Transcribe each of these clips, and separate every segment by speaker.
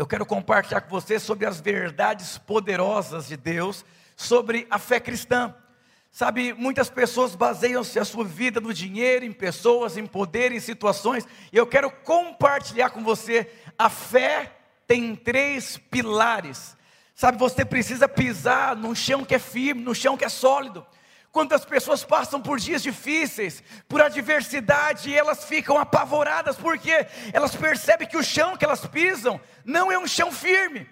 Speaker 1: eu quero compartilhar com você sobre as verdades poderosas de Deus sobre a fé cristã. Sabe, muitas pessoas baseiam-se a sua vida no dinheiro, em pessoas, em poder, em situações, e eu quero compartilhar com você a fé tem três pilares. Sabe, você precisa pisar num chão que é firme, num chão que é sólido. Quantas pessoas passam por dias difíceis, por adversidade, e elas ficam apavoradas, porque elas percebem que o chão que elas pisam não é um chão firme.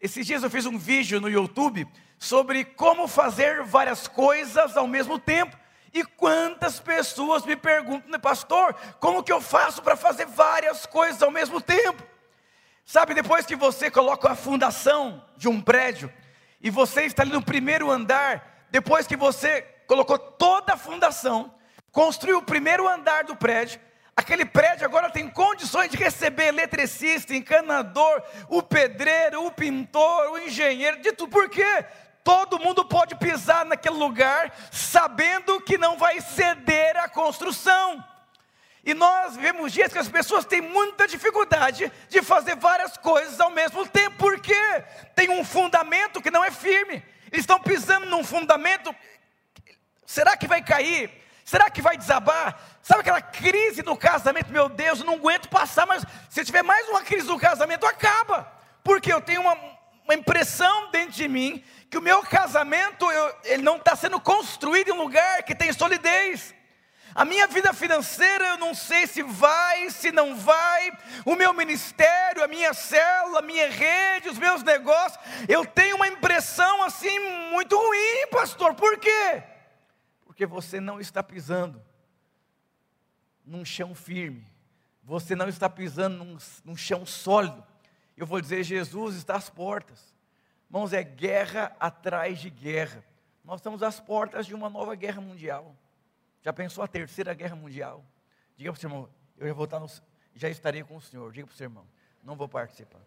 Speaker 1: Esses dias eu fiz um vídeo no YouTube sobre como fazer várias coisas ao mesmo tempo. E quantas pessoas me perguntam, pastor, como que eu faço para fazer várias coisas ao mesmo tempo? Sabe, depois que você coloca a fundação de um prédio, e você está ali no primeiro andar, depois que você colocou toda a fundação, construiu o primeiro andar do prédio. Aquele prédio agora tem condições de receber eletricista, encanador, o pedreiro, o pintor, o engenheiro, de tudo. Por quê? Todo mundo pode pisar naquele lugar sabendo que não vai ceder à construção. E nós vivemos dias que as pessoas têm muita dificuldade de fazer várias coisas ao mesmo tempo, porque tem um fundamento que não é firme. Eles estão pisando num fundamento Será que vai cair? Será que vai desabar? Sabe aquela crise do casamento? Meu Deus, eu não aguento passar, mas se tiver mais uma crise do casamento, acaba. Porque eu tenho uma, uma impressão dentro de mim que o meu casamento eu, ele não está sendo construído em um lugar que tem solidez. A minha vida financeira eu não sei se vai, se não vai. O meu ministério, a minha célula, a minha rede, os meus negócios. Eu tenho uma impressão assim muito ruim, pastor. Por quê? Porque você não está pisando num chão firme, você não está pisando num, num chão sólido. Eu vou dizer: Jesus está às portas, irmãos, é guerra atrás de guerra. Nós estamos às portas de uma nova guerra mundial. Já pensou a terceira guerra mundial? Diga para o seu irmão, eu já, vou estar no, já estarei com o Senhor. Diga para o seu irmão, não vou participar.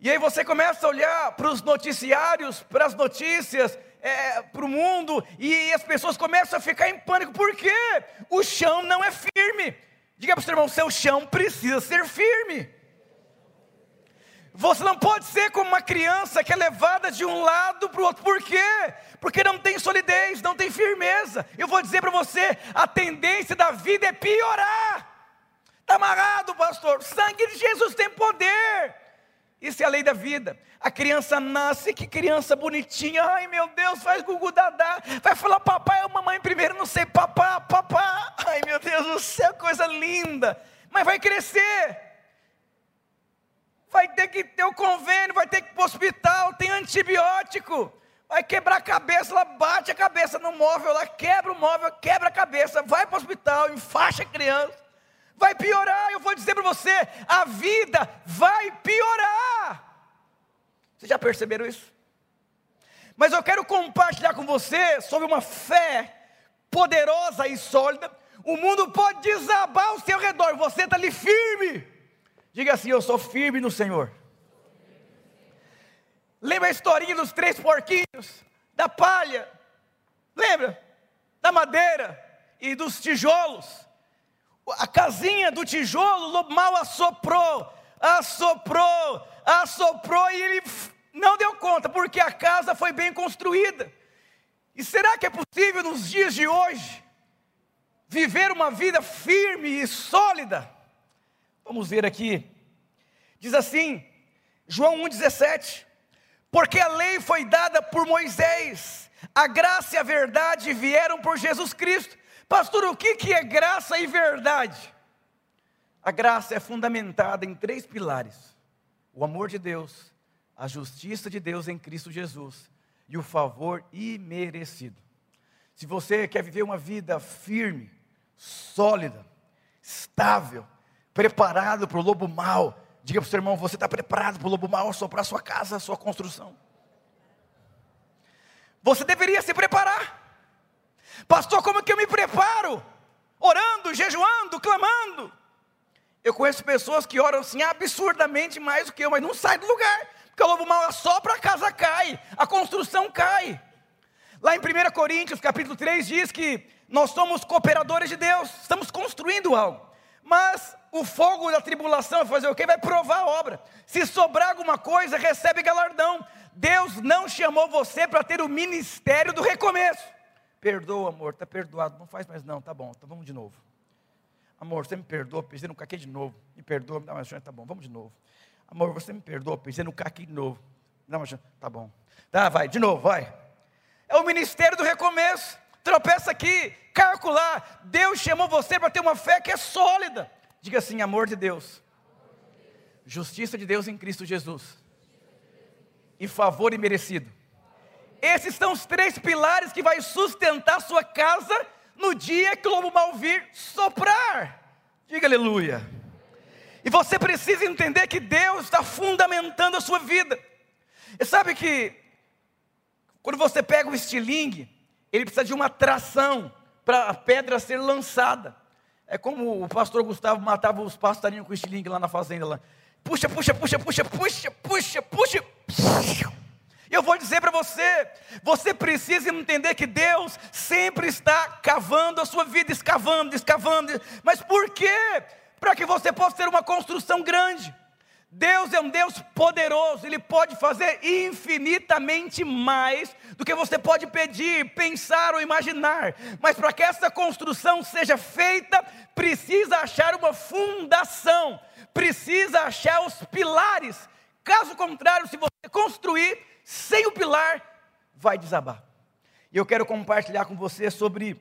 Speaker 1: E aí você começa a olhar para os noticiários, para as notícias, é, para o mundo, e as pessoas começam a ficar em pânico, por quê? O chão não é firme. Diga para o seu irmão, seu chão precisa ser firme. Você não pode ser como uma criança que é levada de um lado para o outro. Por quê? Porque não tem solidez, não tem firmeza. Eu vou dizer para você: a tendência da vida é piorar. Está amarrado, pastor. O sangue de Jesus tem poder. Isso é a lei da vida. A criança nasce, que criança bonitinha. Ai meu Deus, faz gugu dadá. Vai falar papai ou mamãe primeiro, não sei, papá, papá. Ai meu Deus do céu, coisa linda. Mas vai crescer. Vai ter que ter o convênio, vai ter que ir para o hospital, tem antibiótico. Vai quebrar a cabeça, ela bate a cabeça no móvel, ela quebra o móvel, quebra a cabeça, vai para o hospital, enfaixa a criança vai piorar. Eu vou dizer para você: a vida vai piorar. Vocês já perceberam isso? Mas eu quero compartilhar com você sobre uma fé poderosa e sólida. O mundo pode desabar ao seu redor, você está ali firme. Diga assim: Eu sou firme no Senhor. Lembra a historinha dos três porquinhos? Da palha, lembra? Da madeira e dos tijolos a casinha do tijolo, o mal assoprou, assoprou, assoprou e ele não deu conta, porque a casa foi bem construída. E será que é possível nos dias de hoje viver uma vida firme e sólida? Vamos ver aqui. Diz assim, João 1,17: Porque a lei foi dada por Moisés, a graça e a verdade vieram por Jesus Cristo. Pastor, o que é graça e verdade? A graça é fundamentada em três pilares: o amor de Deus, a justiça de Deus em Cristo Jesus e o favor imerecido. Se você quer viver uma vida firme, sólida, estável, preparado para o lobo mau, diga para o seu irmão: você está preparado para o lobo mau soprar sua casa, sua construção? Você deveria se preparar. Pastor, como que eu me preparo? Orando, jejuando, clamando. Eu conheço pessoas que oram assim absurdamente mais do que eu, mas não sai do lugar, porque o lobo mau assopra, a casa cai, a construção cai. Lá em 1 Coríntios, capítulo 3, diz que nós somos cooperadores de Deus, estamos construindo algo. Mas o fogo da tribulação vai fazer o quê? Vai provar a obra. Se sobrar alguma coisa, recebe galardão. Deus não chamou você para ter o ministério do recomeço. Perdoa, amor, está perdoado. Não faz mais não, tá bom, então vamos de novo. Amor, você me perdoa, pisei no caquê de novo. Me perdoa, me dá uma chance, tá bom, vamos de novo. Amor, você me perdoa, pisei no caquê de novo. Me dá uma chance, tá bom. Tá, vai, de novo, vai. É o ministério do recomeço. Tropeça aqui, calcular. Deus chamou você para ter uma fé que é sólida. Diga assim: amor de Deus, justiça de Deus em Cristo Jesus, e favor imerecido. Esses são os três pilares que vai sustentar sua casa no dia que o lobo mal vir soprar. Diga aleluia. E você precisa entender que Deus está fundamentando a sua vida. E sabe que quando você pega o estilingue, ele precisa de uma tração para a pedra ser lançada. É como o pastor Gustavo matava os passarinhos com o estilingue lá na fazenda lá. Puxa, puxa, puxa, puxa, puxa, puxa, puxa. Eu vou dizer para você, você precisa entender que Deus sempre está cavando a sua vida, escavando, escavando. Mas por quê? Para que você possa ter uma construção grande. Deus é um Deus poderoso, Ele pode fazer infinitamente mais do que você pode pedir, pensar ou imaginar. Mas para que essa construção seja feita, precisa achar uma fundação, precisa achar os pilares. Caso contrário, se você construir, sem o pilar, vai desabar. E eu quero compartilhar com você sobre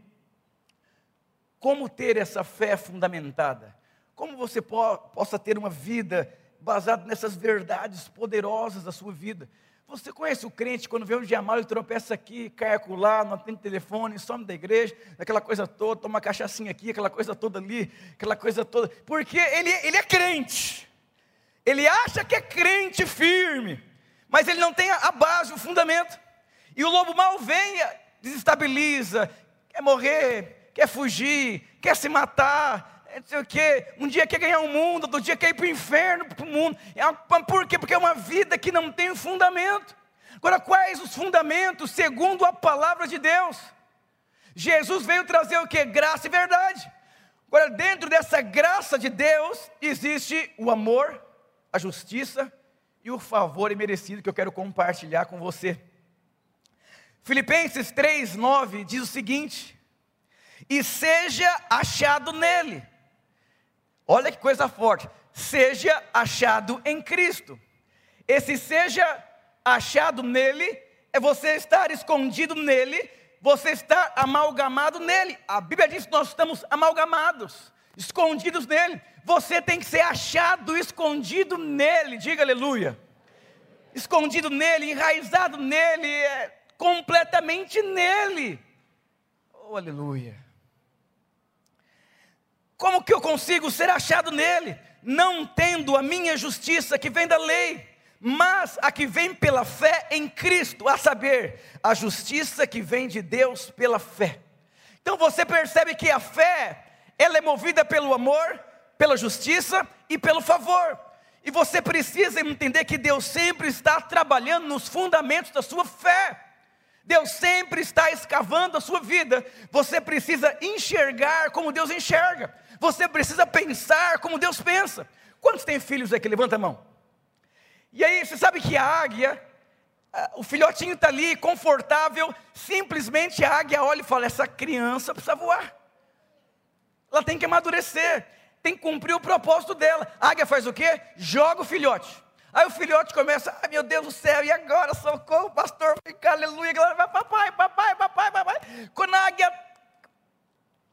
Speaker 1: como ter essa fé fundamentada, como você po possa ter uma vida baseada nessas verdades poderosas da sua vida. Você conhece o crente, quando vê um dia mal, ele tropeça aqui, cai acolá, não atende telefone, some da igreja, aquela coisa toda, toma cachaçinha aqui, aquela coisa toda ali, aquela coisa toda, porque ele, ele é crente, ele acha que é crente firme, mas ele não tem a base, o fundamento. E o lobo mal vem, desestabiliza, quer morrer, quer fugir, quer se matar, não sei o quê. Um dia quer ganhar o um mundo, outro dia quer ir para o inferno, para o mundo. É por quê? Porque é uma vida que não tem fundamento. Agora, quais os fundamentos segundo a palavra de Deus? Jesus veio trazer o que? Graça e verdade. Agora, dentro dessa graça de Deus, existe o amor, a justiça e o favor imerecido que eu quero compartilhar com você. Filipenses 3:9 diz o seguinte: "E seja achado nele". Olha que coisa forte. Seja achado em Cristo. Esse seja achado nele é você estar escondido nele, você estar amalgamado nele. A Bíblia diz que nós estamos amalgamados, escondidos nele. Você tem que ser achado escondido nele, diga aleluia. Escondido nele, enraizado nele, é, completamente nele. Oh, aleluia. Como que eu consigo ser achado nele? Não tendo a minha justiça que vem da lei, mas a que vem pela fé em Cristo, a saber, a justiça que vem de Deus pela fé. Então você percebe que a fé, ela é movida pelo amor, pela justiça e pelo favor. E você precisa entender que Deus sempre está trabalhando nos fundamentos da sua fé. Deus sempre está escavando a sua vida. Você precisa enxergar como Deus enxerga. Você precisa pensar como Deus pensa. Quantos têm filhos aqui? Levanta a mão. E aí, você sabe que a águia, o filhotinho está ali, confortável, simplesmente a águia olha e fala: essa criança precisa voar. Ela tem que amadurecer tem que cumprir o propósito dela. A águia faz o quê? Joga o filhote. Aí o filhote começa, ai meu Deus do céu, e agora? Socorro, pastor, fica, aleluia, galera, vai, papai, papai, papai, papai. Quando a águia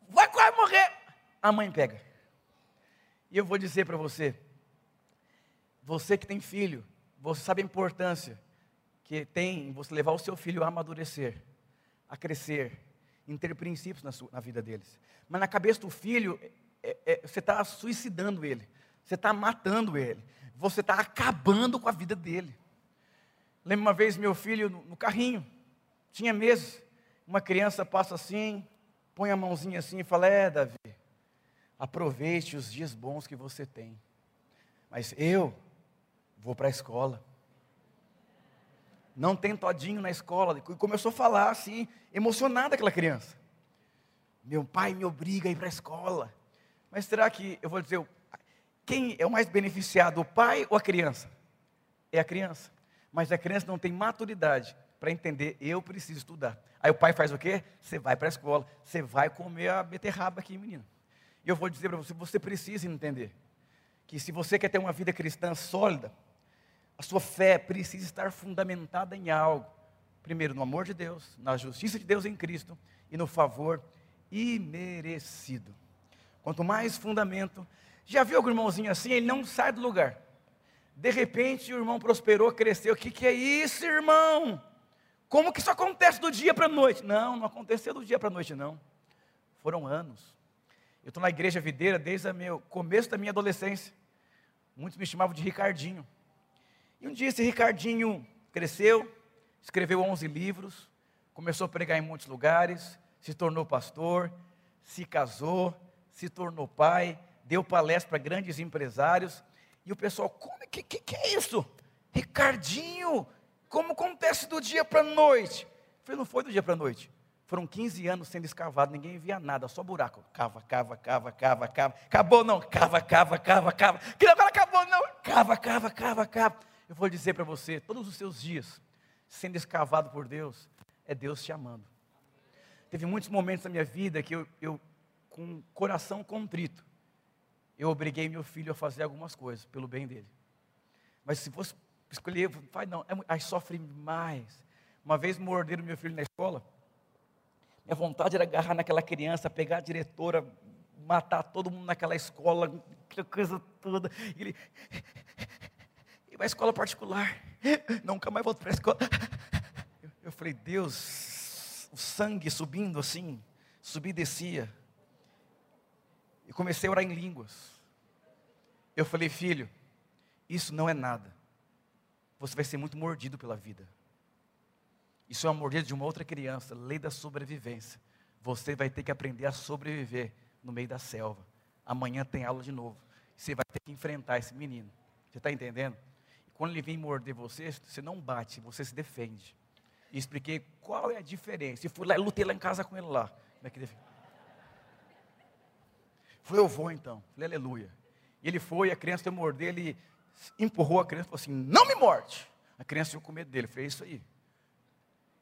Speaker 1: vai quase morrer, a mãe pega. E eu vou dizer para você, você que tem filho, você sabe a importância que tem você levar o seu filho a amadurecer, a crescer, em ter princípios na, sua, na vida deles. Mas na cabeça do filho, é, é, você está suicidando ele, você está matando ele, você está acabando com a vida dele. Lembro uma vez meu filho no, no carrinho, tinha meses, uma criança passa assim, põe a mãozinha assim e fala: É, Davi, aproveite os dias bons que você tem, mas eu vou para a escola. Não tem todinho na escola. E começou a falar assim, emocionada aquela criança. Meu pai me obriga a ir para a escola. Mas será que, eu vou dizer, quem é o mais beneficiado, o pai ou a criança? É a criança. Mas a criança não tem maturidade para entender, eu preciso estudar. Aí o pai faz o quê? Você vai para a escola, você vai comer a beterraba aqui, menino. E eu vou dizer para você, você precisa entender que se você quer ter uma vida cristã sólida, a sua fé precisa estar fundamentada em algo. Primeiro, no amor de Deus, na justiça de Deus em Cristo e no favor imerecido. Quanto mais fundamento, já viu algum irmãozinho assim? Ele não sai do lugar. De repente o irmão prosperou, cresceu. O que, que é isso, irmão? Como que isso acontece do dia para a noite? Não, não aconteceu do dia para a noite, não. Foram anos. Eu estou na igreja videira desde o começo da minha adolescência. Muitos me chamavam de Ricardinho. E um dia esse Ricardinho cresceu, escreveu 11 livros, começou a pregar em muitos lugares, se tornou pastor, se casou, se tornou pai, deu palestra para grandes empresários. E o pessoal, como que, que, que é isso? Ricardinho, como acontece do dia para a noite? Eu falei, não foi do dia para a noite. Foram 15 anos sendo escavado, ninguém via nada, só buraco. Cava, cava, cava, cava, cava. Acabou não, cava, cava, cava, cava. Que agora acabou não, cava, cava, cava, cava. Eu vou dizer para você, todos os seus dias sendo escavado por Deus, é Deus te amando. Teve muitos momentos na minha vida que eu, eu com coração contrito, eu obriguei meu filho a fazer algumas coisas pelo bem dele. Mas se fosse escolher, pai, não, é, aí sofre mais. Uma vez morderam meu filho na escola, minha vontade era agarrar naquela criança, pegar a diretora, matar todo mundo naquela escola, aquela coisa toda. E ele, e uma escola particular, nunca mais volto para a escola. Eu, falei, Deus, o sangue subindo assim, subia e descia. E comecei a orar em línguas. Eu falei, filho, isso não é nada. Você vai ser muito mordido pela vida. Isso é uma mordida de uma outra criança, lei da sobrevivência. Você vai ter que aprender a sobreviver no meio da selva. Amanhã tem aula de novo. Você vai ter que enfrentar esse menino. Você está entendendo? Quando ele vem morder você, você não bate, você se defende. E expliquei qual é a diferença. E fui lá, lutei lá em casa com ele lá. Como é que Falei, eu vou então. Falei, aleluia. E ele foi, a criança foi morder, ele empurrou a criança e falou assim: não me morde. A criança ficou com medo dele. Falei, é isso aí.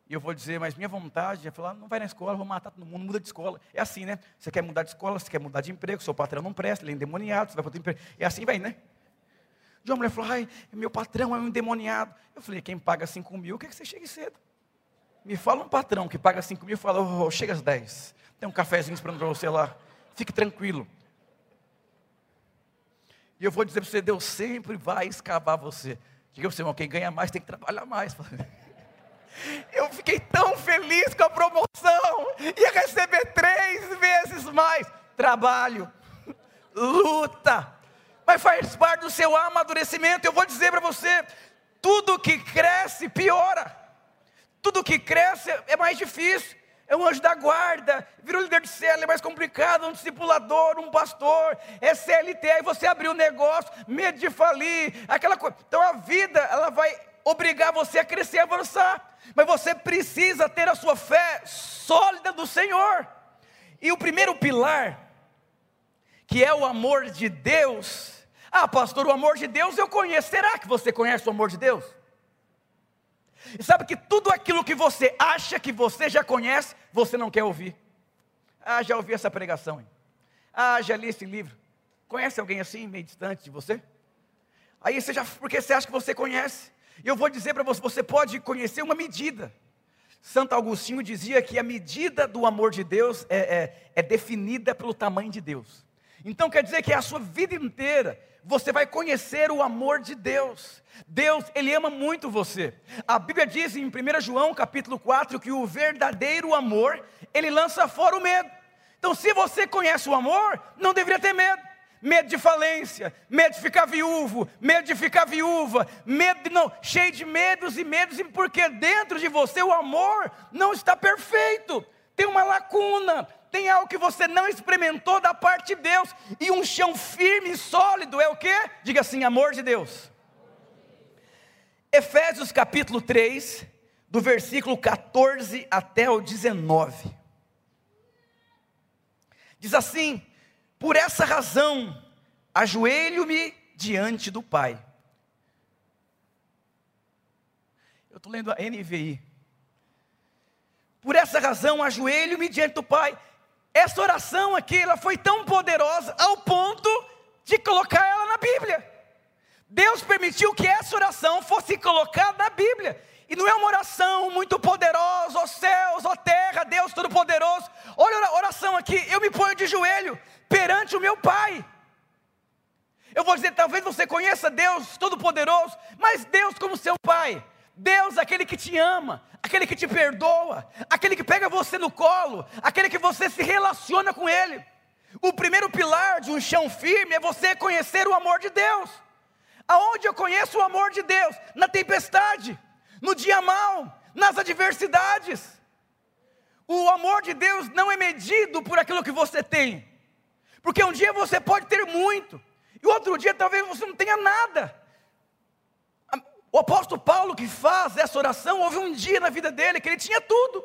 Speaker 1: E eu vou dizer, mas minha vontade é falar, não vai na escola, vou matar todo mundo, muda de escola. É assim, né? Você quer mudar de escola, você quer mudar de emprego, seu patrão não presta, ele é endemoniado, você vai para outro emprego. É assim vai, né? De uma mulher falou, ai, meu patrão é um endemoniado. Eu falei, quem paga 5 mil, quer que você chegue cedo? Me fala um patrão que paga 5 mil e fala, oh, chega às 10. Tem um cafezinho esperando para você lá. Fique tranquilo. E eu vou dizer para você, Deus sempre vai escavar você. Diga para você, irmão, quem ganha mais tem que trabalhar mais. Eu fiquei tão feliz com a promoção. Ia receber três vezes mais. Trabalho, luta, mas faz parte do seu amadurecimento. Eu vou dizer para você: tudo que cresce piora, tudo que cresce é mais difícil. É um anjo da guarda, virou líder de célula, é mais complicado, um discipulador, um pastor, é CLT, aí você abriu um negócio, medo de falir, aquela coisa. Então a vida, ela vai obrigar você a crescer e avançar, mas você precisa ter a sua fé sólida do Senhor. E o primeiro pilar, que é o amor de Deus, ah, pastor, o amor de Deus eu conheço. Será que você conhece o amor de Deus? E sabe que tudo aquilo que você acha que você já conhece, você não quer ouvir. Ah, já ouvi essa pregação. Hein? Ah, já li esse livro. Conhece alguém assim, meio distante de você? Aí você já, porque você acha que você conhece. E eu vou dizer para você, você pode conhecer uma medida. Santo Agostinho dizia que a medida do amor de Deus é, é, é definida pelo tamanho de Deus. Então quer dizer que é a sua vida inteira você vai conhecer o amor de Deus. Deus, Ele ama muito você. A Bíblia diz em 1 João capítulo 4 que o verdadeiro amor, ele lança fora o medo. Então, se você conhece o amor, não deveria ter medo. Medo de falência, medo de ficar viúvo, medo de ficar viúva, medo de não, cheio de medos e medos, porque dentro de você o amor não está perfeito, tem uma lacuna, tem algo que você não experimentou da parte de Deus, e um chão firme e sólido é o que? Diga assim: amor de Deus. Efésios capítulo 3, do versículo 14 até o 19. Diz assim: Por essa razão, ajoelho-me diante do Pai. Eu estou lendo a NVI. Por essa razão, ajoelho-me diante do Pai. Essa oração aqui, ela foi tão poderosa ao ponto de colocar ela na Bíblia. Deus permitiu que essa oração fosse colocada na Bíblia. E não é uma oração muito poderosa, ó céus, ó terra, Deus Todo-Poderoso. Olha a oração aqui, eu me ponho de joelho perante o meu Pai. Eu vou dizer, talvez você conheça Deus Todo-Poderoso, mas Deus como seu Pai. Deus, aquele que te ama, aquele que te perdoa, aquele que pega você no colo, aquele que você se relaciona com Ele. O primeiro pilar de um chão firme é você conhecer o amor de Deus. Aonde eu conheço o amor de Deus? Na tempestade, no dia mau, nas adversidades. O amor de Deus não é medido por aquilo que você tem, porque um dia você pode ter muito, e outro dia talvez você não tenha nada. O apóstolo Paulo que faz essa oração, houve um dia na vida dele que ele tinha tudo,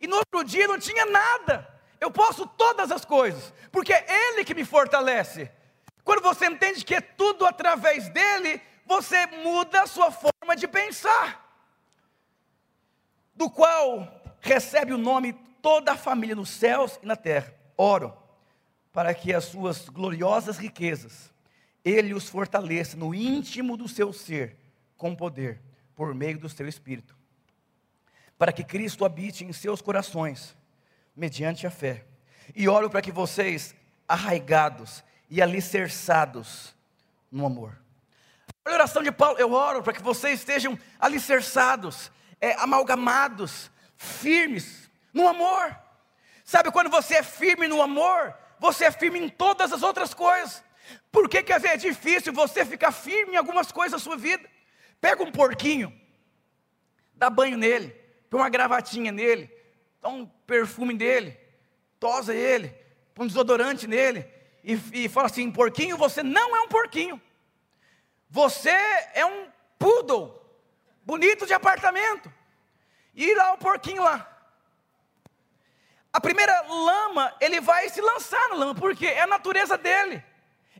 Speaker 1: e no outro dia não tinha nada. Eu posso todas as coisas, porque é Ele que me fortalece. Quando você entende que é tudo através dele, você muda a sua forma de pensar, do qual recebe o nome toda a família nos céus e na terra. Oro para que as suas gloriosas riquezas ele os fortaleça no íntimo do seu ser, com poder, por meio do seu espírito, para que Cristo habite em seus corações, mediante a fé. E oro para que vocês, arraigados e alicerçados no amor. A oração de Paulo, eu oro para que vocês estejam alicerçados, é, amalgamados, firmes no amor. Sabe quando você é firme no amor, você é firme em todas as outras coisas. Por que, que é difícil você ficar firme em algumas coisas da sua vida? Pega um porquinho, dá banho nele, põe uma gravatinha nele, dá um perfume nele, tosa ele, põe um desodorante nele, e, e fala assim: porquinho, você não é um porquinho, você é um poodle, bonito de apartamento, e lá o porquinho lá. A primeira lama, ele vai se lançar na lama, porque é a natureza dele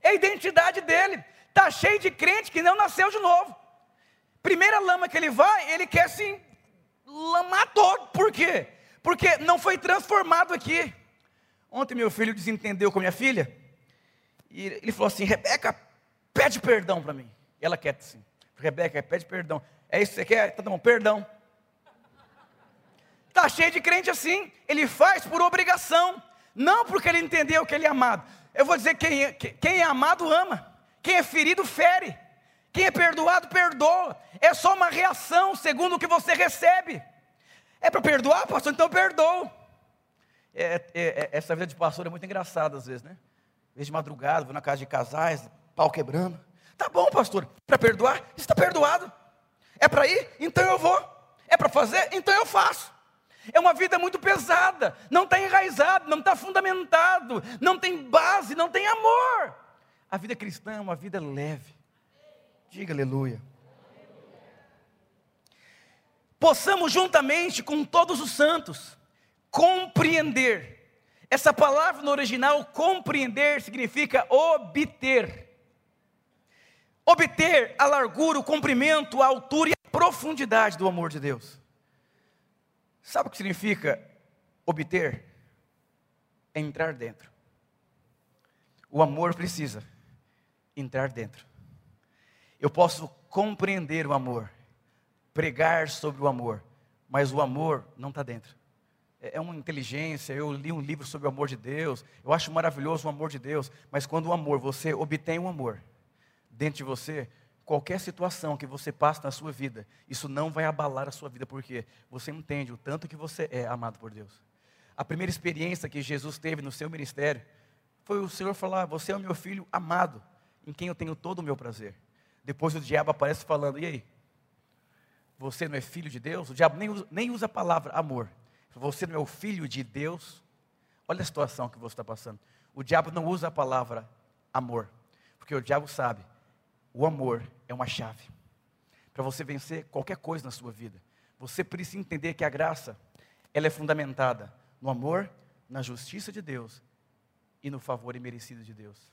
Speaker 1: é a identidade dele. Está cheio de crente que não nasceu de novo. Primeira lama que ele vai, ele quer se lamar todo. Por quê? Porque não foi transformado aqui. Ontem meu filho desentendeu com minha filha. E ele falou assim: Rebeca, pede perdão para mim. E ela quer assim: Rebeca, pede perdão. É isso que você quer? Tá bom, perdão. Está cheio de crente assim. Ele faz por obrigação. Não porque ele entendeu que ele é amado. Eu vou dizer: quem é, quem é amado, ama. Quem é ferido, fere. Quem é perdoado, perdoa. É só uma reação segundo o que você recebe. É para perdoar, pastor? Então perdoa. É, é, é, essa vida de pastor é muito engraçada às vezes, né? Às de madrugada, vou na casa de casais, pau quebrando. Tá bom, pastor, para perdoar? Está perdoado. É para ir? Então eu vou. É para fazer? Então eu faço. É uma vida muito pesada, não está enraizado, não está fundamentado, não tem base, não tem amor. A vida cristã é uma vida leve. Diga aleluia. Possamos juntamente com todos os santos compreender. Essa palavra no original, compreender, significa obter. Obter a largura, o comprimento, a altura e a profundidade do amor de Deus. Sabe o que significa obter? É entrar dentro. O amor precisa entrar dentro. Eu posso compreender o amor, pregar sobre o amor, mas o amor não está dentro. É, é uma inteligência. Eu li um livro sobre o amor de Deus. Eu acho maravilhoso o amor de Deus. Mas quando o amor, você obtém o amor dentro de você, qualquer situação que você passa na sua vida, isso não vai abalar a sua vida, porque você entende o tanto que você é amado por Deus. A primeira experiência que Jesus teve no seu ministério foi o Senhor falar: Você é o meu filho amado, em quem eu tenho todo o meu prazer. Depois o diabo aparece falando: E aí? Você não é filho de Deus? O diabo nem usa, nem usa a palavra amor. Você não é o filho de Deus? Olha a situação que você está passando. O diabo não usa a palavra amor, porque o diabo sabe o amor é uma chave para você vencer qualquer coisa na sua vida. Você precisa entender que a graça, ela é fundamentada no amor, na justiça de Deus e no favor imerecido de Deus.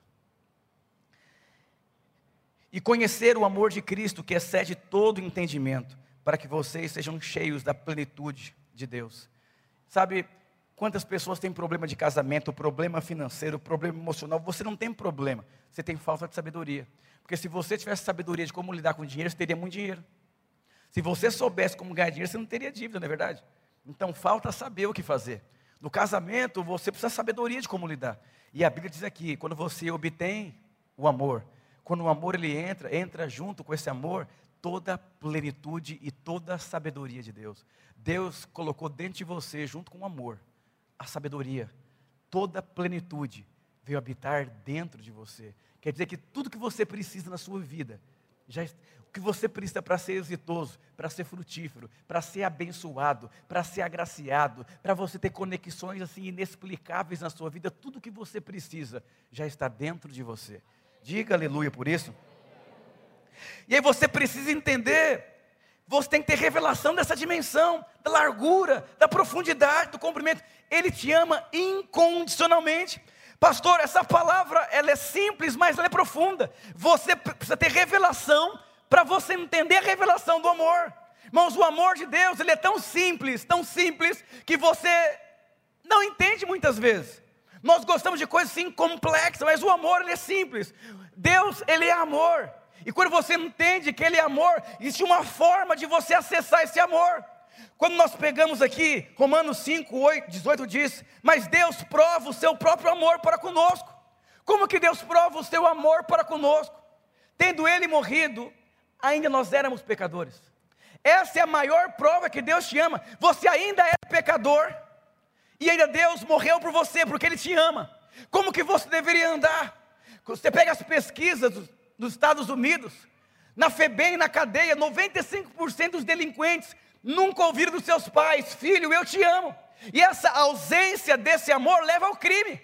Speaker 1: E conhecer o amor de Cristo que excede todo entendimento, para que vocês sejam cheios da plenitude de Deus. Sabe, quantas pessoas têm problema de casamento, problema financeiro, problema emocional? Você não tem problema, você tem falta de sabedoria. Porque se você tivesse sabedoria de como lidar com dinheiro, você teria muito dinheiro. Se você soubesse como ganhar dinheiro, você não teria dívida, não é verdade? Então falta saber o que fazer. No casamento, você precisa de sabedoria de como lidar. E a Bíblia diz aqui: quando você obtém o amor, quando o amor ele entra, entra junto com esse amor toda a plenitude e toda a sabedoria de Deus. Deus colocou dentro de você, junto com o amor, a sabedoria, toda a plenitude veio habitar dentro de você. Quer dizer que tudo que você precisa na sua vida, já, o que você precisa para ser exitoso, para ser frutífero, para ser abençoado, para ser agraciado, para você ter conexões assim inexplicáveis na sua vida, tudo que você precisa já está dentro de você. Diga aleluia por isso. E aí você precisa entender, você tem que ter revelação dessa dimensão, da largura, da profundidade, do comprimento. Ele te ama incondicionalmente. Pastor, essa palavra ela é simples, mas ela é profunda. Você precisa ter revelação para você entender a revelação do amor. Irmãos, o amor de Deus, ele é tão simples, tão simples, que você não entende muitas vezes. Nós gostamos de coisas assim complexas, mas o amor ele é simples. Deus, ele é amor. E quando você entende que Ele é amor, existe uma forma de você acessar esse amor. Quando nós pegamos aqui, Romanos 5, 8, 18 diz: Mas Deus prova o seu próprio amor para conosco. Como que Deus prova o seu amor para conosco? Tendo Ele morrido, ainda nós éramos pecadores. Essa é a maior prova que Deus te ama. Você ainda é pecador, e ainda Deus morreu por você, porque Ele te ama. Como que você deveria andar? Você pega as pesquisas dos Estados Unidos, na FEBEM, na cadeia, 95% dos delinquentes nunca ouviram dos seus pais: Filho, eu te amo. E essa ausência desse amor leva ao crime.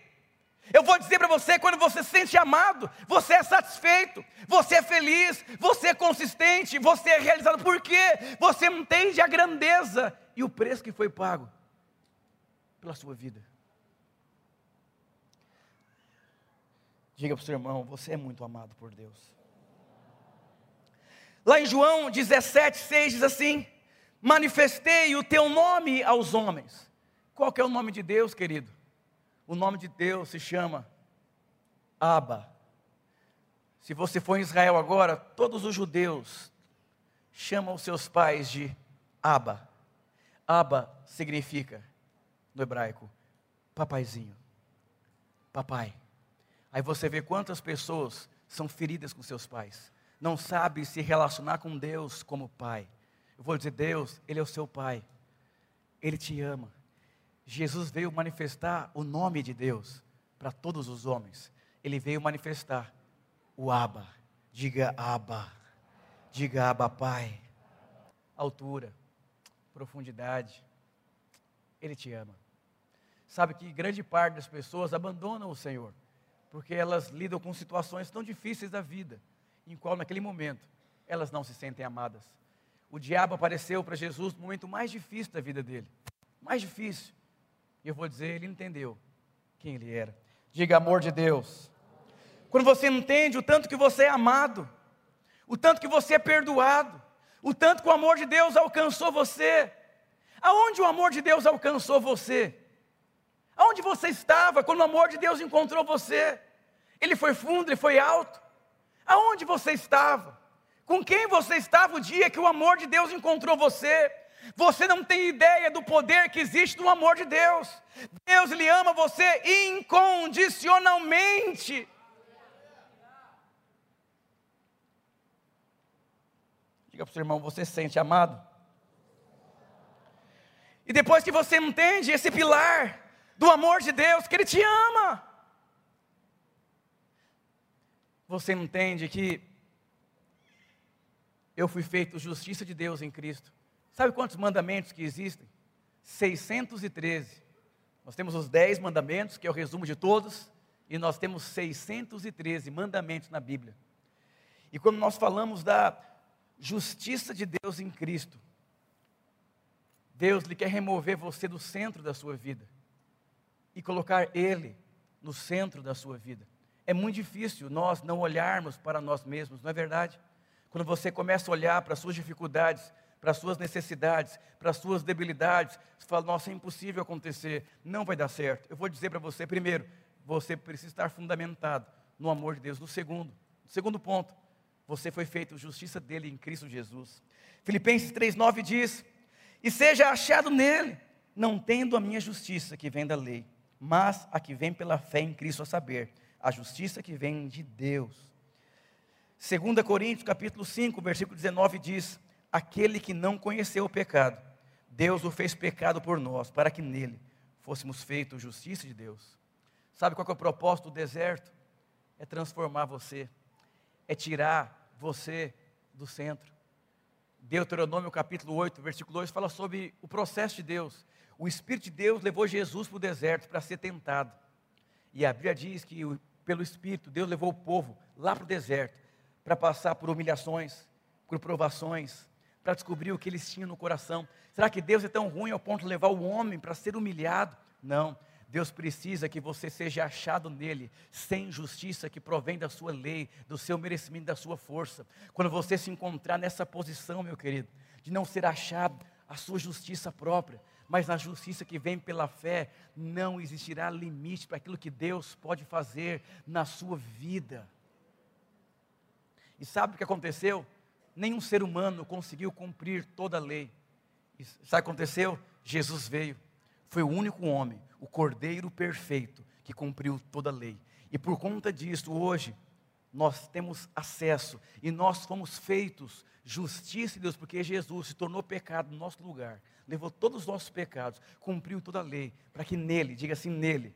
Speaker 1: Eu vou dizer para você: quando você se sente amado, você é satisfeito, você é feliz, você é consistente, você é realizado. Por quê? Você entende a grandeza e o preço que foi pago pela sua vida. Diga para o seu irmão: você é muito amado por Deus. Lá em João 17, 6 diz assim: Manifestei o teu nome aos homens. Qual que é o nome de Deus, querido? O nome de Deus se chama Abba. Se você for em Israel agora, todos os judeus chamam os seus pais de Abba. Abba significa, no hebraico, papaizinho. Papai. Aí você vê quantas pessoas são feridas com seus pais, não sabem se relacionar com Deus como pai. Eu vou dizer, Deus, Ele é o seu pai, Ele te ama. Jesus veio manifestar o nome de Deus para todos os homens. Ele veio manifestar o Abba. Diga Abba. Diga Abba Pai. Altura, profundidade. Ele te ama. Sabe que grande parte das pessoas abandonam o Senhor porque elas lidam com situações tão difíceis da vida, em qual naquele momento elas não se sentem amadas. O diabo apareceu para Jesus no momento mais difícil da vida dele, mais difícil. E eu vou dizer, ele entendeu quem ele era. Diga amor de Deus. Quando você entende o tanto que você é amado, o tanto que você é perdoado, o tanto que o amor de Deus alcançou você. Aonde o amor de Deus alcançou você? Aonde você estava quando o amor de Deus encontrou você? Ele foi fundo, ele foi alto. Aonde você estava? Com quem você estava o dia que o amor de Deus encontrou você? Você não tem ideia do poder que existe no amor de Deus. Deus lhe ama você incondicionalmente. Diga para o seu irmão, você se sente amado? E depois que você entende esse pilar, do amor de Deus, que Ele te ama. Você entende que eu fui feito justiça de Deus em Cristo. Sabe quantos mandamentos que existem? 613. Nós temos os 10 mandamentos, que é o resumo de todos, e nós temos 613 mandamentos na Bíblia. E quando nós falamos da justiça de Deus em Cristo, Deus lhe quer remover você do centro da sua vida e colocar Ele no centro da sua vida. É muito difícil nós não olharmos para nós mesmos, não é verdade? Quando você começa a olhar para as suas dificuldades, para as suas necessidades, para as suas debilidades, você fala, nossa, é impossível acontecer, não vai dar certo. Eu vou dizer para você, primeiro, você precisa estar fundamentado no amor de Deus. No segundo, segundo ponto, você foi feito justiça dele em Cristo Jesus. Filipenses 3,9 diz: E seja achado nele, não tendo a minha justiça que vem da lei, mas a que vem pela fé em Cristo, a saber, a justiça que vem de Deus. 2 Coríntios capítulo 5, versículo 19 diz: Aquele que não conheceu o pecado, Deus o fez pecado por nós, para que nele fôssemos feitos justiça de Deus. Sabe qual é o propósito do deserto? É transformar você, é tirar você do centro. Deuteronômio capítulo 8, versículo 2 fala sobre o processo de Deus. O Espírito de Deus levou Jesus para o deserto para ser tentado. E a Bíblia diz que pelo Espírito Deus levou o povo lá para o deserto para passar por humilhações, por provações, para descobrir o que eles tinham no coração. Será que Deus é tão ruim ao ponto de levar o homem para ser humilhado? Não. Deus precisa que você seja achado nele, sem justiça que provém da sua lei, do seu merecimento, da sua força. Quando você se encontrar nessa posição, meu querido, de não ser achado a sua justiça própria, mas na justiça que vem pela fé, não existirá limite para aquilo que Deus pode fazer na sua vida. E sabe o que aconteceu? Nenhum ser humano conseguiu cumprir toda a lei. E sabe o que aconteceu? Jesus veio. Foi o único homem, o cordeiro perfeito, que cumpriu toda a lei. E por conta disso, hoje, nós temos acesso e nós fomos feitos justiça de Deus, porque Jesus se tornou pecado no nosso lugar, levou todos os nossos pecados, cumpriu toda a lei, para que nele, diga assim, nele.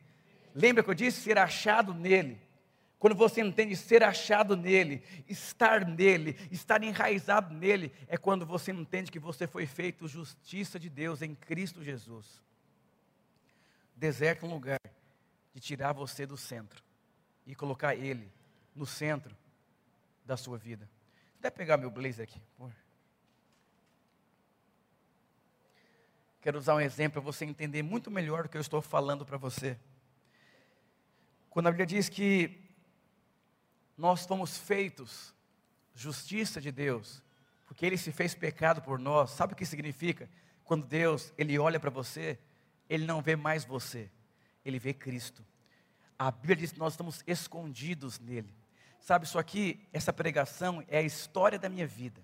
Speaker 1: Lembra que eu disse ser achado nele? Quando você entende ser achado nele, estar nele, estar enraizado nele, é quando você entende que você foi feito justiça de Deus em Cristo Jesus. Deserto é um lugar de tirar você do centro e colocar ele no centro da sua vida. Vou pegar meu blazer aqui. Quero usar um exemplo para você entender muito melhor o que eu estou falando para você. Quando a Bíblia diz que nós fomos feitos justiça de Deus, porque Ele se fez pecado por nós. Sabe o que significa? Quando Deus Ele olha para você, Ele não vê mais você, Ele vê Cristo. A Bíblia diz que nós estamos escondidos nele. Sabe, isso aqui, essa pregação é a história da minha vida.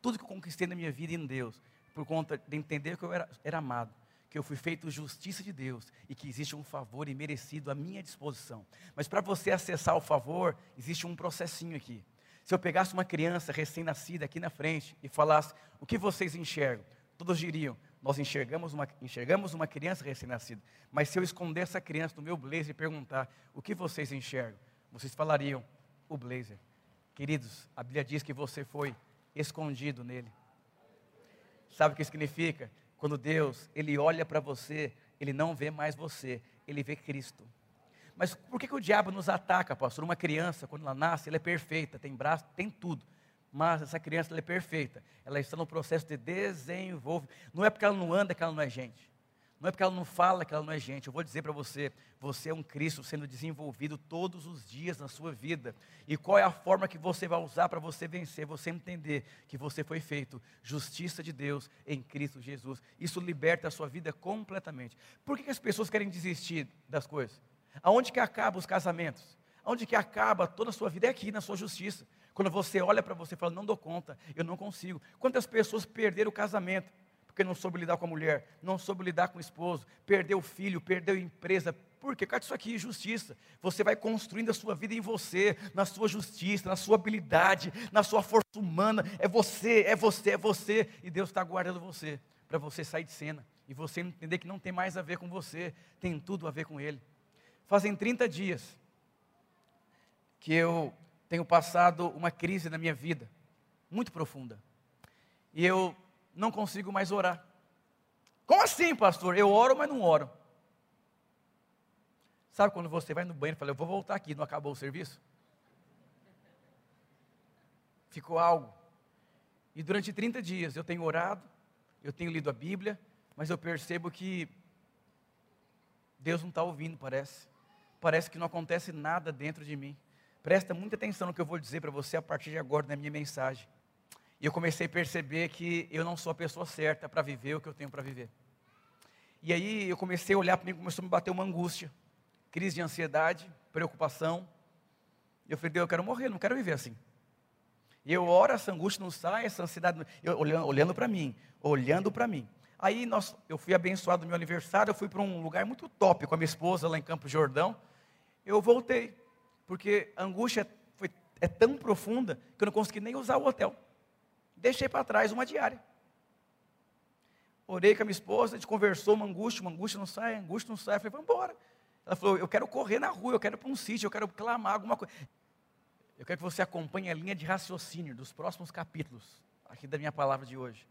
Speaker 1: Tudo que eu conquistei na minha vida em Deus, por conta de entender que eu era, era amado que eu fui feito justiça de Deus e que existe um favor imerecido à minha disposição. Mas para você acessar o favor, existe um processinho aqui. Se eu pegasse uma criança recém-nascida aqui na frente e falasse, o que vocês enxergam? Todos diriam, nós enxergamos uma, enxergamos uma criança recém-nascida. Mas se eu esconder essa criança no meu blazer e perguntar, o que vocês enxergam? Vocês falariam, o blazer. Queridos, a Bíblia diz que você foi escondido nele. Sabe o que significa? Quando Deus, Ele olha para você, Ele não vê mais você, Ele vê Cristo. Mas por que, que o diabo nos ataca, pastor? Uma criança, quando ela nasce, ela é perfeita, tem braço, tem tudo. Mas essa criança é perfeita. Ela está no processo de desenvolvimento. Não é porque ela não anda que ela não é gente. Não é porque ela não fala que ela não é gente. Eu vou dizer para você, você é um Cristo sendo desenvolvido todos os dias na sua vida. E qual é a forma que você vai usar para você vencer? Você entender que você foi feito justiça de Deus em Cristo Jesus. Isso liberta a sua vida completamente. Por que, que as pessoas querem desistir das coisas? Aonde que acabam os casamentos? Aonde que acaba toda a sua vida? É aqui, na sua justiça. Quando você olha para você e fala, não dou conta, eu não consigo. Quantas pessoas perderam o casamento? porque não soube lidar com a mulher, não soube lidar com o esposo, perdeu o filho, perdeu a empresa. Por quê? Cara, isso aqui justiça. Você vai construindo a sua vida em você, na sua justiça, na sua habilidade, na sua força humana. É você, é você, é você. E Deus está guardando você, para você sair de cena. E você entender que não tem mais a ver com você, tem tudo a ver com Ele. Fazem 30 dias que eu tenho passado uma crise na minha vida, muito profunda. E eu não consigo mais orar. Como assim, pastor? Eu oro, mas não oro. Sabe quando você vai no banheiro e fala, eu vou voltar aqui, não acabou o serviço? Ficou algo. E durante 30 dias eu tenho orado, eu tenho lido a Bíblia, mas eu percebo que Deus não está ouvindo, parece. parece que não acontece nada dentro de mim. Presta muita atenção no que eu vou dizer para você a partir de agora na minha mensagem. E eu comecei a perceber que eu não sou a pessoa certa para viver o que eu tenho para viver. E aí eu comecei a olhar para mim, começou a me bater uma angústia, crise de ansiedade, preocupação. Eu falei, Deus, eu quero morrer, não quero viver assim. E eu oro, essa angústia não sai, essa ansiedade, eu, olhando, olhando para mim, olhando para mim. Aí nós, eu fui abençoado no meu aniversário, eu fui para um lugar muito top com a minha esposa lá em Campo Jordão. Eu voltei, porque a angústia foi, é tão profunda que eu não consegui nem usar o hotel. Deixei para trás uma diária. Orei com a minha esposa, a gente conversou, uma angústia, uma angústia não sai, angústia não sai. Eu falei, vamos embora. Ela falou, eu quero correr na rua, eu quero ir para um sítio, eu quero clamar alguma coisa. Eu quero que você acompanhe a linha de raciocínio dos próximos capítulos, aqui da minha palavra de hoje.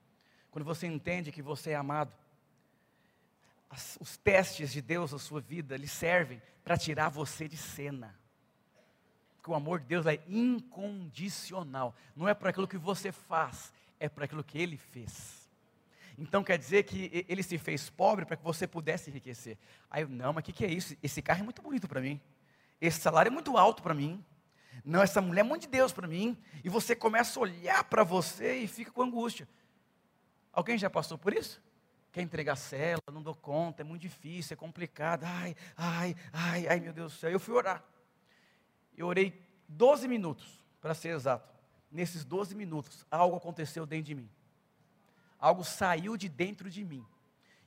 Speaker 1: Quando você entende que você é amado, as, os testes de Deus na sua vida, eles servem para tirar você de cena. Porque o amor de Deus é incondicional. Não é para aquilo que você faz, é para aquilo que Ele fez. Então quer dizer que ele se fez pobre para que você pudesse enriquecer. Aí eu, não, mas o que, que é isso? Esse carro é muito bonito para mim. Esse salário é muito alto para mim. Não, essa mulher é muito de Deus para mim. E você começa a olhar para você e fica com angústia. Alguém já passou por isso? Quer entregar cela, não dou conta, é muito difícil, é complicado. Ai, ai, ai, ai, meu Deus do céu. Eu fui orar. Eu orei 12 minutos, para ser exato. Nesses 12 minutos, algo aconteceu dentro de mim algo saiu de dentro de mim.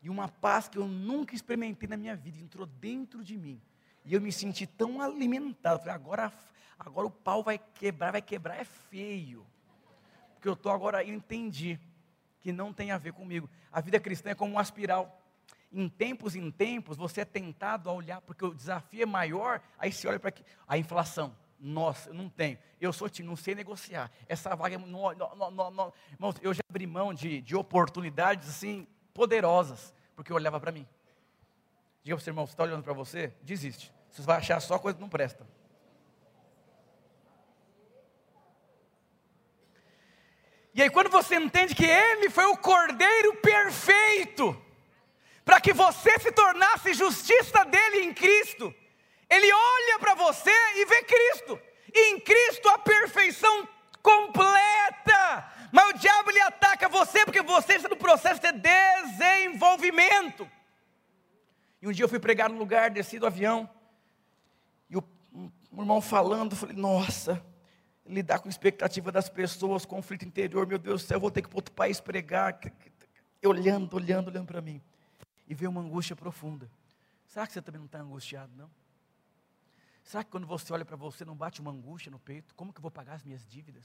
Speaker 1: E uma paz que eu nunca experimentei na minha vida entrou dentro de mim. E eu me senti tão alimentado. Falei, agora, agora o pau vai quebrar, vai quebrar é feio. Porque eu estou agora, eu entendi que não tem a ver comigo. A vida cristã é como uma espiral. Em tempos em tempos, você é tentado a olhar, porque o desafio é maior, aí você olha para a inflação. Nossa, eu não tenho. Eu sou time, não sei negociar. Essa vaga, não. Irmãos, eu já abri mão de, de oportunidades assim poderosas, porque eu olhava para mim. Diga para o seu irmão, você está olhando para você? Desiste. Você vai achar só coisa que não presta. E aí, quando você entende que Ele foi o Cordeiro perfeito, para que você se tornasse justiça dele em Cristo, ele olha para você e vê Cristo. E em Cristo a perfeição completa. Mas o diabo ele ataca você porque você está no processo de desenvolvimento. E um dia eu fui pregar no lugar, desci do avião, e o, um irmão falando, eu falei, nossa, lidar com a expectativa das pessoas, conflito interior, meu Deus do céu, eu vou ter que ir para outro país pregar, olhando, olhando, olhando para mim. E veio uma angústia profunda. Será que você também não está angustiado, não? Será que quando você olha para você não bate uma angústia no peito? Como que eu vou pagar as minhas dívidas?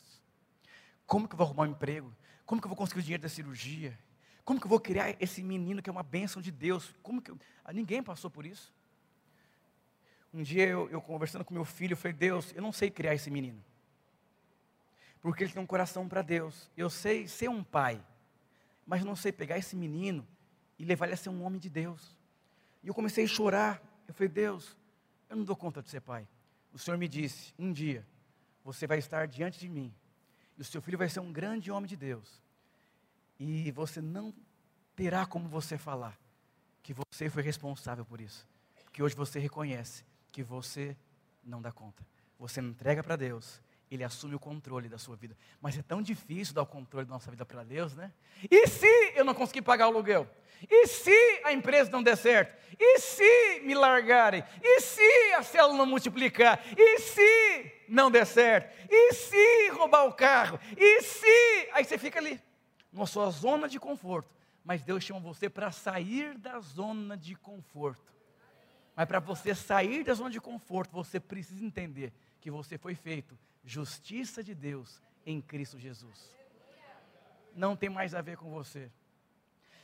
Speaker 1: Como que eu vou arrumar um emprego? Como que eu vou conseguir o dinheiro da cirurgia? Como que eu vou criar esse menino que é uma bênção de Deus? Como que eu... Ah, ninguém passou por isso. Um dia eu, eu conversando com meu filho, eu falei, Deus, eu não sei criar esse menino. Porque ele tem um coração para Deus. Eu sei ser um pai, mas não sei pegar esse menino e levar ele a ser um homem de Deus. E eu comecei a chorar. Eu falei, Deus, eu não dou conta de ser pai. O Senhor me disse: um dia você vai estar diante de mim e o seu filho vai ser um grande homem de Deus. E você não terá como você falar que você foi responsável por isso. Que hoje você reconhece que você não dá conta. Você entrega para Deus ele assume o controle da sua vida. Mas é tão difícil dar o controle da nossa vida para Deus, né? E se eu não conseguir pagar o aluguel? E se a empresa não der certo? E se me largarem? E se a célula não multiplicar? E se não der certo? E se roubar o carro? E se. Aí você fica ali, na sua zona de conforto. Mas Deus chama você para sair da zona de conforto. Mas para você sair da zona de conforto, você precisa entender que você foi feito justiça de Deus em Cristo Jesus. Não tem mais a ver com você.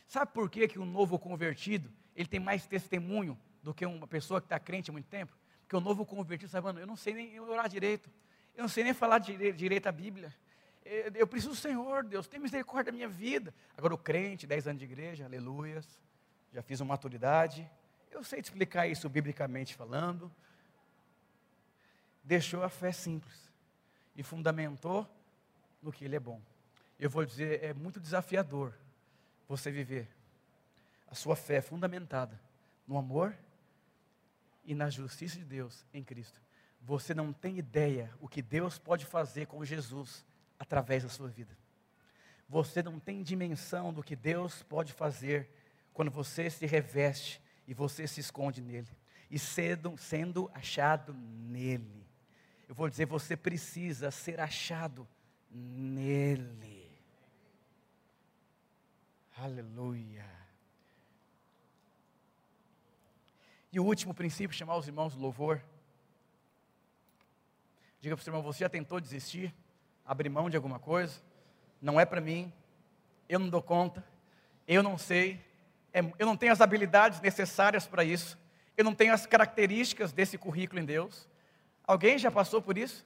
Speaker 1: Sabe por que, que um novo convertido, ele tem mais testemunho do que uma pessoa que está crente há muito tempo? Porque o novo convertido, sabe, mano, eu não sei nem orar direito, eu não sei nem falar direito, direito a Bíblia. Eu preciso do Senhor, Deus, tem misericórdia da minha vida. Agora o crente, 10 anos de igreja, aleluias, já fiz uma maturidade, eu sei te explicar isso biblicamente falando. Deixou a fé simples e fundamentou no que ele é bom. Eu vou dizer, é muito desafiador você viver a sua fé fundamentada no amor e na justiça de Deus em Cristo. Você não tem ideia o que Deus pode fazer com Jesus através da sua vida. Você não tem dimensão do que Deus pode fazer quando você se reveste e você se esconde nele. E sendo, sendo achado nele. Eu vou dizer, você precisa ser achado nele. Aleluia. E o último princípio, chamar os irmãos do louvor. Diga para o seu irmão, você já tentou desistir? Abrir mão de alguma coisa? Não é para mim, eu não dou conta, eu não sei, é, eu não tenho as habilidades necessárias para isso, eu não tenho as características desse currículo em Deus. Alguém já passou por isso?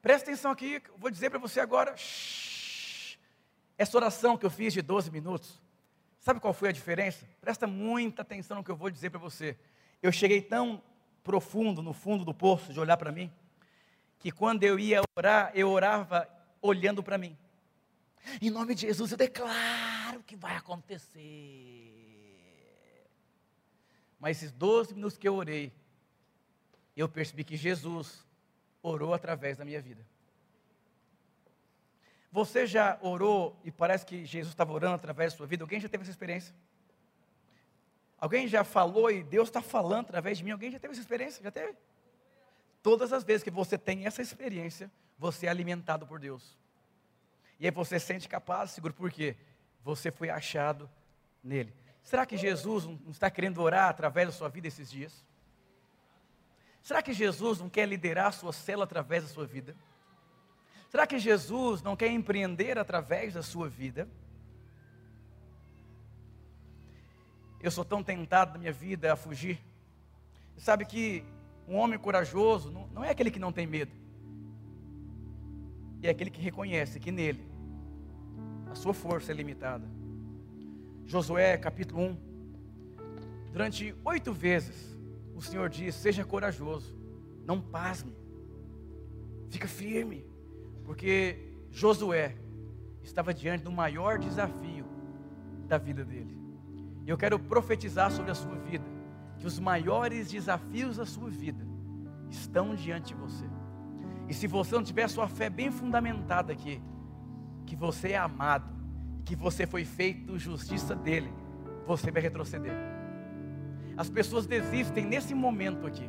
Speaker 1: Presta atenção aqui, vou dizer para você agora. Shhh, essa oração que eu fiz de 12 minutos, sabe qual foi a diferença? Presta muita atenção no que eu vou dizer para você. Eu cheguei tão profundo no fundo do poço de olhar para mim, que quando eu ia orar, eu orava olhando para mim. Em nome de Jesus eu declaro que vai acontecer. Mas esses 12 minutos que eu orei, eu percebi que Jesus orou através da minha vida. Você já orou e parece que Jesus estava orando através da sua vida? Alguém já teve essa experiência? Alguém já falou e Deus está falando através de mim? Alguém já teve essa experiência? Já teve? Todas as vezes que você tem essa experiência, você é alimentado por Deus. E aí você se sente capaz, seguro, por quê? Você foi achado nele. Será que Jesus não está querendo orar através da sua vida esses dias? Será que Jesus não quer liderar a sua célula através da sua vida? Será que Jesus não quer empreender através da sua vida? Eu sou tão tentado na minha vida a fugir. Sabe que um homem corajoso não, é aquele que não tem medo, é aquele que reconhece que nele a sua força é limitada. Josué capítulo 1. Durante oito vezes, o Senhor diz: seja corajoso, não pasme, fica firme, porque Josué estava diante do maior desafio da vida dele. E eu quero profetizar sobre a sua vida, que os maiores desafios da sua vida estão diante de você. E se você não tiver a sua fé bem fundamentada aqui, que você é amado, que você foi feito justiça dele, você vai retroceder. As pessoas desistem nesse momento aqui.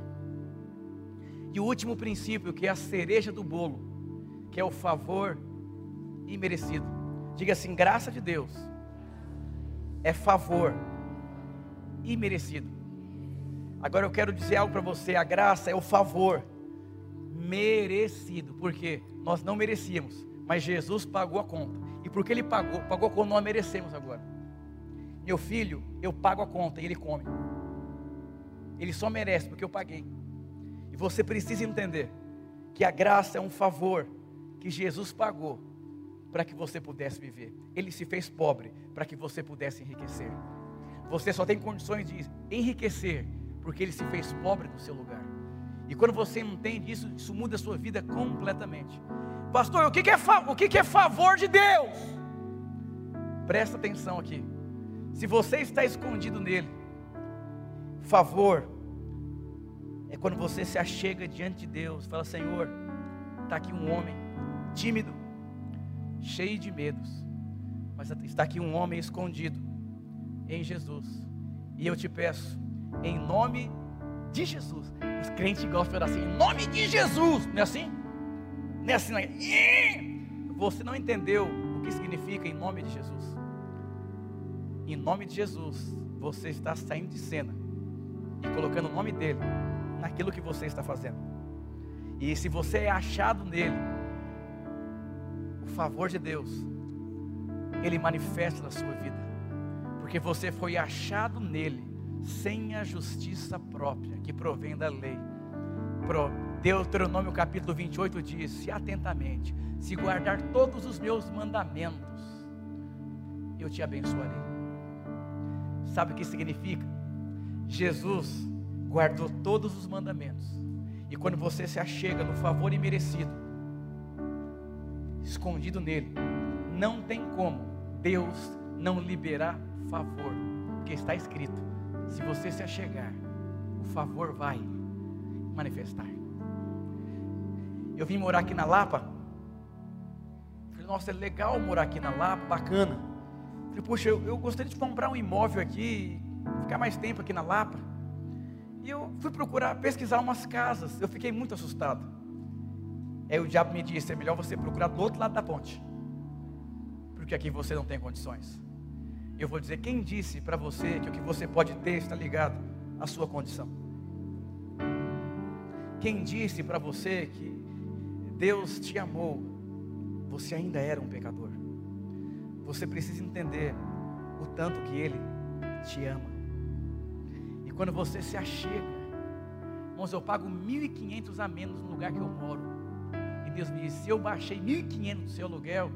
Speaker 1: E o último princípio, que é a cereja do bolo, que é o favor imerecido. Diga assim: graça de Deus é favor imerecido. Agora eu quero dizer algo para você: a graça é o favor merecido, porque nós não merecíamos, mas Jesus pagou a conta. E porque Ele pagou, pagou quando nós merecemos agora. Meu filho, eu pago a conta e ele come. Ele só merece porque eu paguei. E você precisa entender que a graça é um favor que Jesus pagou para que você pudesse viver. Ele se fez pobre para que você pudesse enriquecer. Você só tem condições de enriquecer porque ele se fez pobre no seu lugar. E quando você entende isso, isso muda a sua vida completamente. Pastor, o que é, o que é favor de Deus? Presta atenção aqui. Se você está escondido nele, Favor é quando você se achega diante de Deus, fala: Senhor, está aqui um homem tímido, cheio de medos, mas está aqui um homem escondido em Jesus, e eu te peço, em nome de Jesus. Os crentes gostam de orar assim, em nome de Jesus, não é assim? Não é assim, não é? Você não entendeu o que significa em nome de Jesus. Em nome de Jesus, você está saindo de cena e colocando o nome dele naquilo que você está fazendo. E se você é achado nele, o favor de Deus, ele manifesta na sua vida, porque você foi achado nele, sem a justiça própria que provém da lei. Pro Deuteronômio capítulo 28 diz: Se atentamente, se guardar todos os meus mandamentos, eu te abençoarei. Sabe o que significa? Jesus guardou todos os mandamentos. E quando você se achega no favor imerecido, escondido nele, não tem como Deus não liberar favor, porque está escrito: se você se achegar, o favor vai manifestar. Eu vim morar aqui na Lapa. Falei, nossa, é legal morar aqui na Lapa, bacana. Falei, poxa, eu, eu gostaria de comprar um imóvel aqui, ficar mais tempo aqui na Lapa. E eu fui procurar, pesquisar umas casas. Eu fiquei muito assustado. Aí o diabo me disse: é melhor você procurar do outro lado da ponte, porque aqui você não tem condições. Eu vou dizer: quem disse para você que o que você pode ter está ligado à sua condição? Quem disse para você que Deus te amou, você ainda era um pecador? Você precisa entender o tanto que Ele te ama. E quando você se achega, irmãos, eu pago 1.500 a menos no lugar que eu moro. Deus me disse: se eu baixei 1.500 do seu aluguel,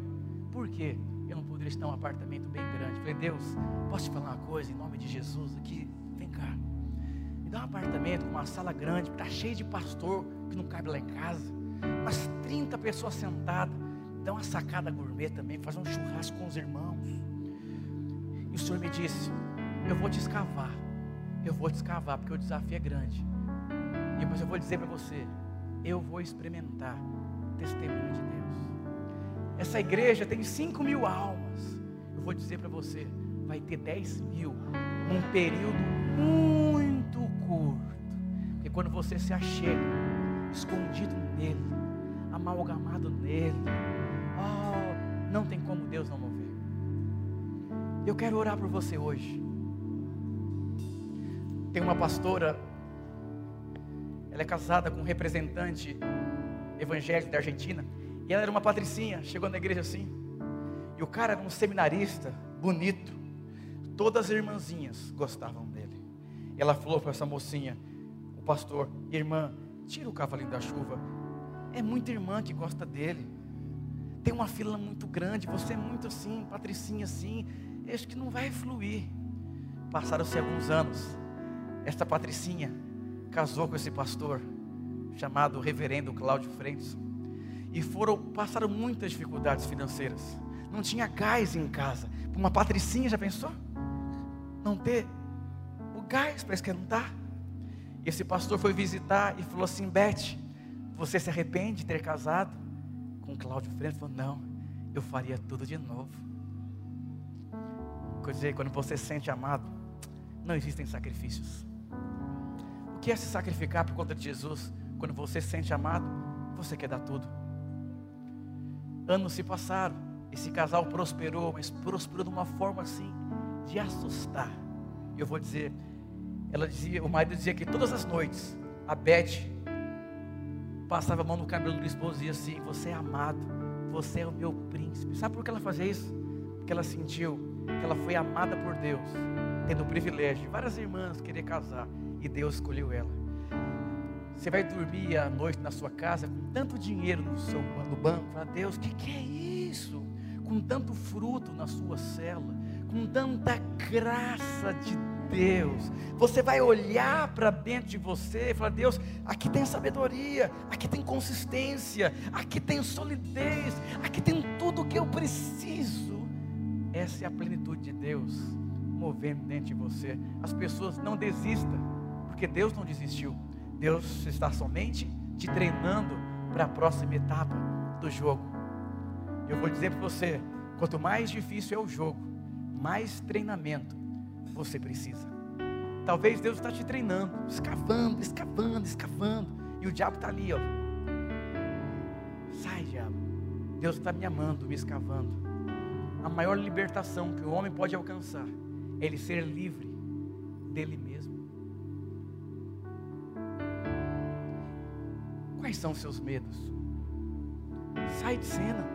Speaker 1: por quê? Eu não poderia estar um apartamento bem grande. falei, Deus, posso te falar uma coisa em nome de Jesus aqui? Vem cá. Me dá um apartamento com uma sala grande, está cheio de pastor que não cabe lá em casa. Umas 30 pessoas sentadas. Dá uma sacada gourmet também, fazer um churrasco com os irmãos. E o Senhor me disse: Eu vou te escavar. Eu vou te escavar, porque o desafio é grande. E depois eu vou dizer para você: Eu vou experimentar testemunho de Deus. Essa igreja tem 5 mil almas. Eu vou dizer para você: vai ter 10 mil num período muito curto. Porque quando você se achega, escondido nele, amalgamado nele, oh, não tem como Deus não mover. Eu quero orar por você hoje. Tem uma pastora, ela é casada com um representante evangélico da Argentina, e ela era uma patricinha, chegou na igreja assim. E o cara era um seminarista, bonito. Todas as irmãzinhas gostavam dele. E ela falou para essa mocinha, o pastor, irmã, tira o cavalinho da chuva. É muita irmã que gosta dele. Tem uma fila muito grande, você é muito assim, patricinha assim. Acho que não vai fluir. Passaram-se alguns anos. Esta patricinha casou com esse pastor, chamado reverendo Cláudio Frentes. E foram, passaram muitas dificuldades financeiras. Não tinha gás em casa. Uma patricinha, já pensou? Não ter o gás para esquentar. Esse pastor foi visitar e falou assim: Beth, você se arrepende de ter casado com Cláudio Frente? Falou: Não, eu faria tudo de novo. Quer dizer, quando você se sente amado, não existem sacrifícios. O que é se sacrificar por conta de Jesus? Quando você se sente amado, você quer dar tudo. Anos se passaram, esse casal prosperou, mas prosperou de uma forma assim, de assustar. Eu vou dizer, ela dizia, o marido dizia que todas as noites a Beth passava a mão no cabelo do esposo e dizia assim: Você é amado, você é o meu príncipe. Sabe por que ela fazia isso? Porque ela sentiu que ela foi amada por Deus, tendo o privilégio de várias irmãs querer casar e Deus escolheu ela. Você vai dormir à noite na sua casa com tanto dinheiro no, seu, no banco, fala, Deus, o que, que é isso? Com tanto fruto na sua cela, com tanta graça de Deus. Você vai olhar para dentro de você e falar: Deus, aqui tem sabedoria, aqui tem consistência, aqui tem solidez, aqui tem tudo o que eu preciso. Essa é a plenitude de Deus movendo dentro de você. As pessoas não desistam, porque Deus não desistiu. Deus está somente te treinando para a próxima etapa do jogo. Eu vou dizer para você: quanto mais difícil é o jogo, mais treinamento você precisa. Talvez Deus está te treinando, escavando, escavando, escavando, e o diabo está ali, ó. Sai, diabo. Deus está me amando, me escavando. A maior libertação que o homem pode alcançar é ele ser livre dele mesmo. Quais são os seus medos? Sai de cena.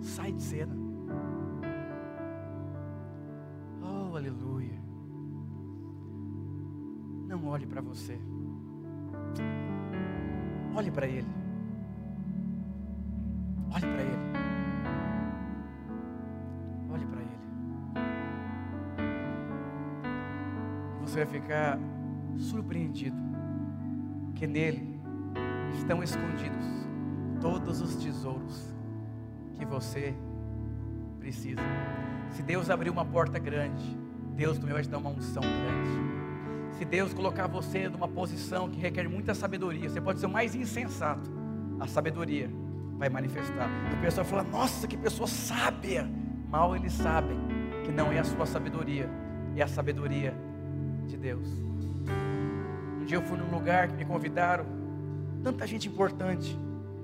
Speaker 1: Sai de cena. aleluia. Não olhe para você. Olhe para Ele. Olhe para Ele. Olhe para Ele. Você vai ficar surpreendido que nele estão escondidos todos os tesouros que você precisa. Se Deus abrir uma porta grande, Deus também vai te dar uma unção grande. Se Deus colocar você numa posição que requer muita sabedoria, você pode ser o mais insensato, a sabedoria vai manifestar. E a pessoa fala: Nossa, que pessoa sábia! Mal eles sabem que não é a sua sabedoria, é a sabedoria de Deus. Um dia eu fui num lugar que me convidaram, tanta gente importante.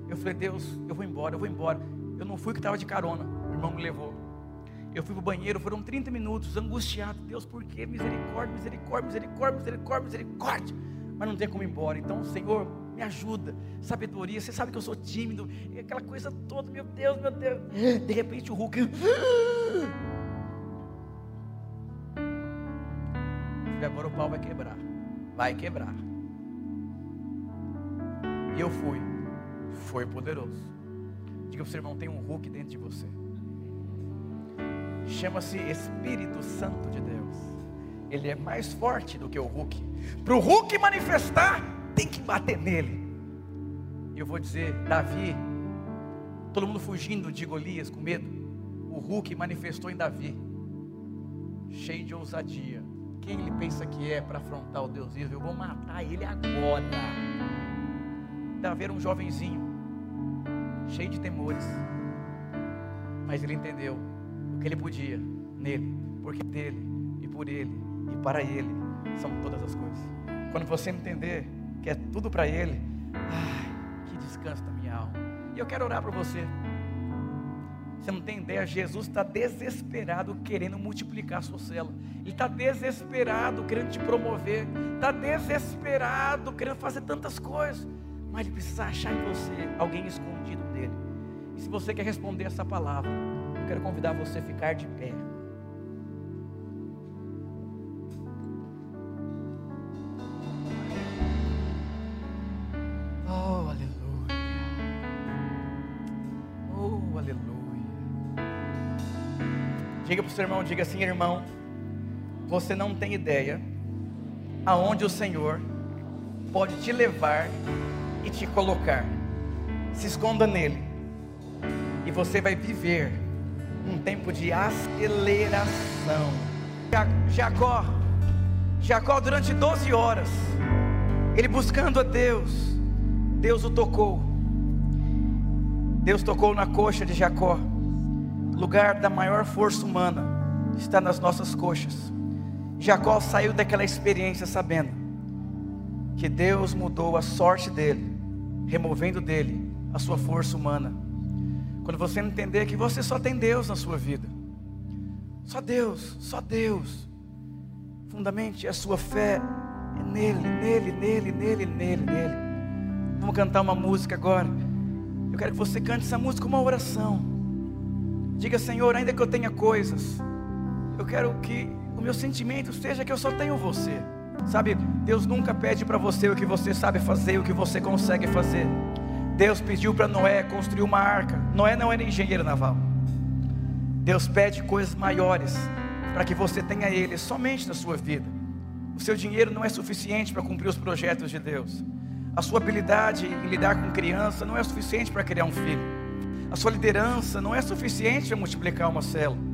Speaker 1: Eu falei: Deus, eu vou embora, eu vou embora. Eu não fui que estava de carona, o irmão me levou. Eu fui para o banheiro, foram 30 minutos, angustiado. Deus, por quê? Misericórdia, misericórdia, misericórdia, misericórdia, misericórdia. Mas não tem como ir embora. Então, Senhor, me ajuda. Sabedoria, você sabe que eu sou tímido. E aquela coisa toda, meu Deus, meu Deus. De repente o Hulk. E agora o pau vai quebrar. Vai quebrar. E eu fui. Foi poderoso. Diga para o seu irmão: tem um Hulk dentro de você chama-se Espírito Santo de Deus. Ele é mais forte do que o Hulk. Para o Hulk manifestar, tem que bater nele. E eu vou dizer, Davi, todo mundo fugindo de Golias com medo. O Hulk manifestou em Davi, cheio de ousadia. Quem ele pensa que é para afrontar o Deus vivo? Eu vou matar ele agora. Davi era um jovenzinho, cheio de temores, mas ele entendeu que ele podia nele, porque dele e por ele e para ele são todas as coisas. Quando você entender que é tudo para ele, ai, que descanso da minha alma. E eu quero orar para você. Você não tem ideia, Jesus está desesperado querendo multiplicar a sua célula. Ele está desesperado querendo te promover. Está desesperado querendo fazer tantas coisas. Mas ele precisa achar em você alguém escondido dele. E se você quer responder essa palavra, quero convidar você a ficar de pé. Oh, aleluia. Oh, aleluia. Diga para o seu irmão, diga assim, irmão, você não tem ideia aonde o Senhor pode te levar e te colocar. Se esconda nele. E você vai viver um tempo de aceleração. Jacó, Jacó durante 12 horas, ele buscando a Deus, Deus o tocou. Deus tocou na coxa de Jacó. Lugar da maior força humana está nas nossas coxas. Jacó saiu daquela experiência sabendo que Deus mudou a sorte dele, removendo dele a sua força humana. Quando você entender que você só tem Deus na sua vida, só Deus, só Deus. Fundamente a sua fé é nele, nele, nele, nele, nele, nele. Vamos cantar uma música agora. Eu quero que você cante essa música uma oração. Diga, Senhor, ainda que eu tenha coisas, eu quero que o meu sentimento seja que eu só tenho você. Sabe, Deus nunca pede para você o que você sabe fazer, o que você consegue fazer. Deus pediu para Noé construir uma arca. Noé não era engenheiro naval. Deus pede coisas maiores para que você tenha ele somente na sua vida. O seu dinheiro não é suficiente para cumprir os projetos de Deus. A sua habilidade em lidar com criança não é suficiente para criar um filho. A sua liderança não é suficiente para multiplicar uma célula.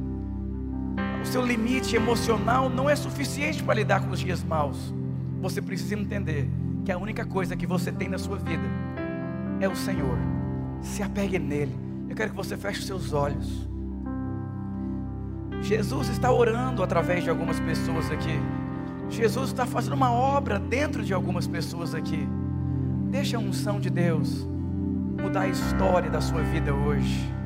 Speaker 1: O seu limite emocional não é suficiente para lidar com os dias maus. Você precisa entender que a única coisa que você tem na sua vida é o Senhor. Se apegue nele. Eu quero que você feche seus olhos. Jesus está orando através de algumas pessoas aqui. Jesus está fazendo uma obra dentro de algumas pessoas aqui. Deixa a unção de Deus mudar a história da sua vida hoje.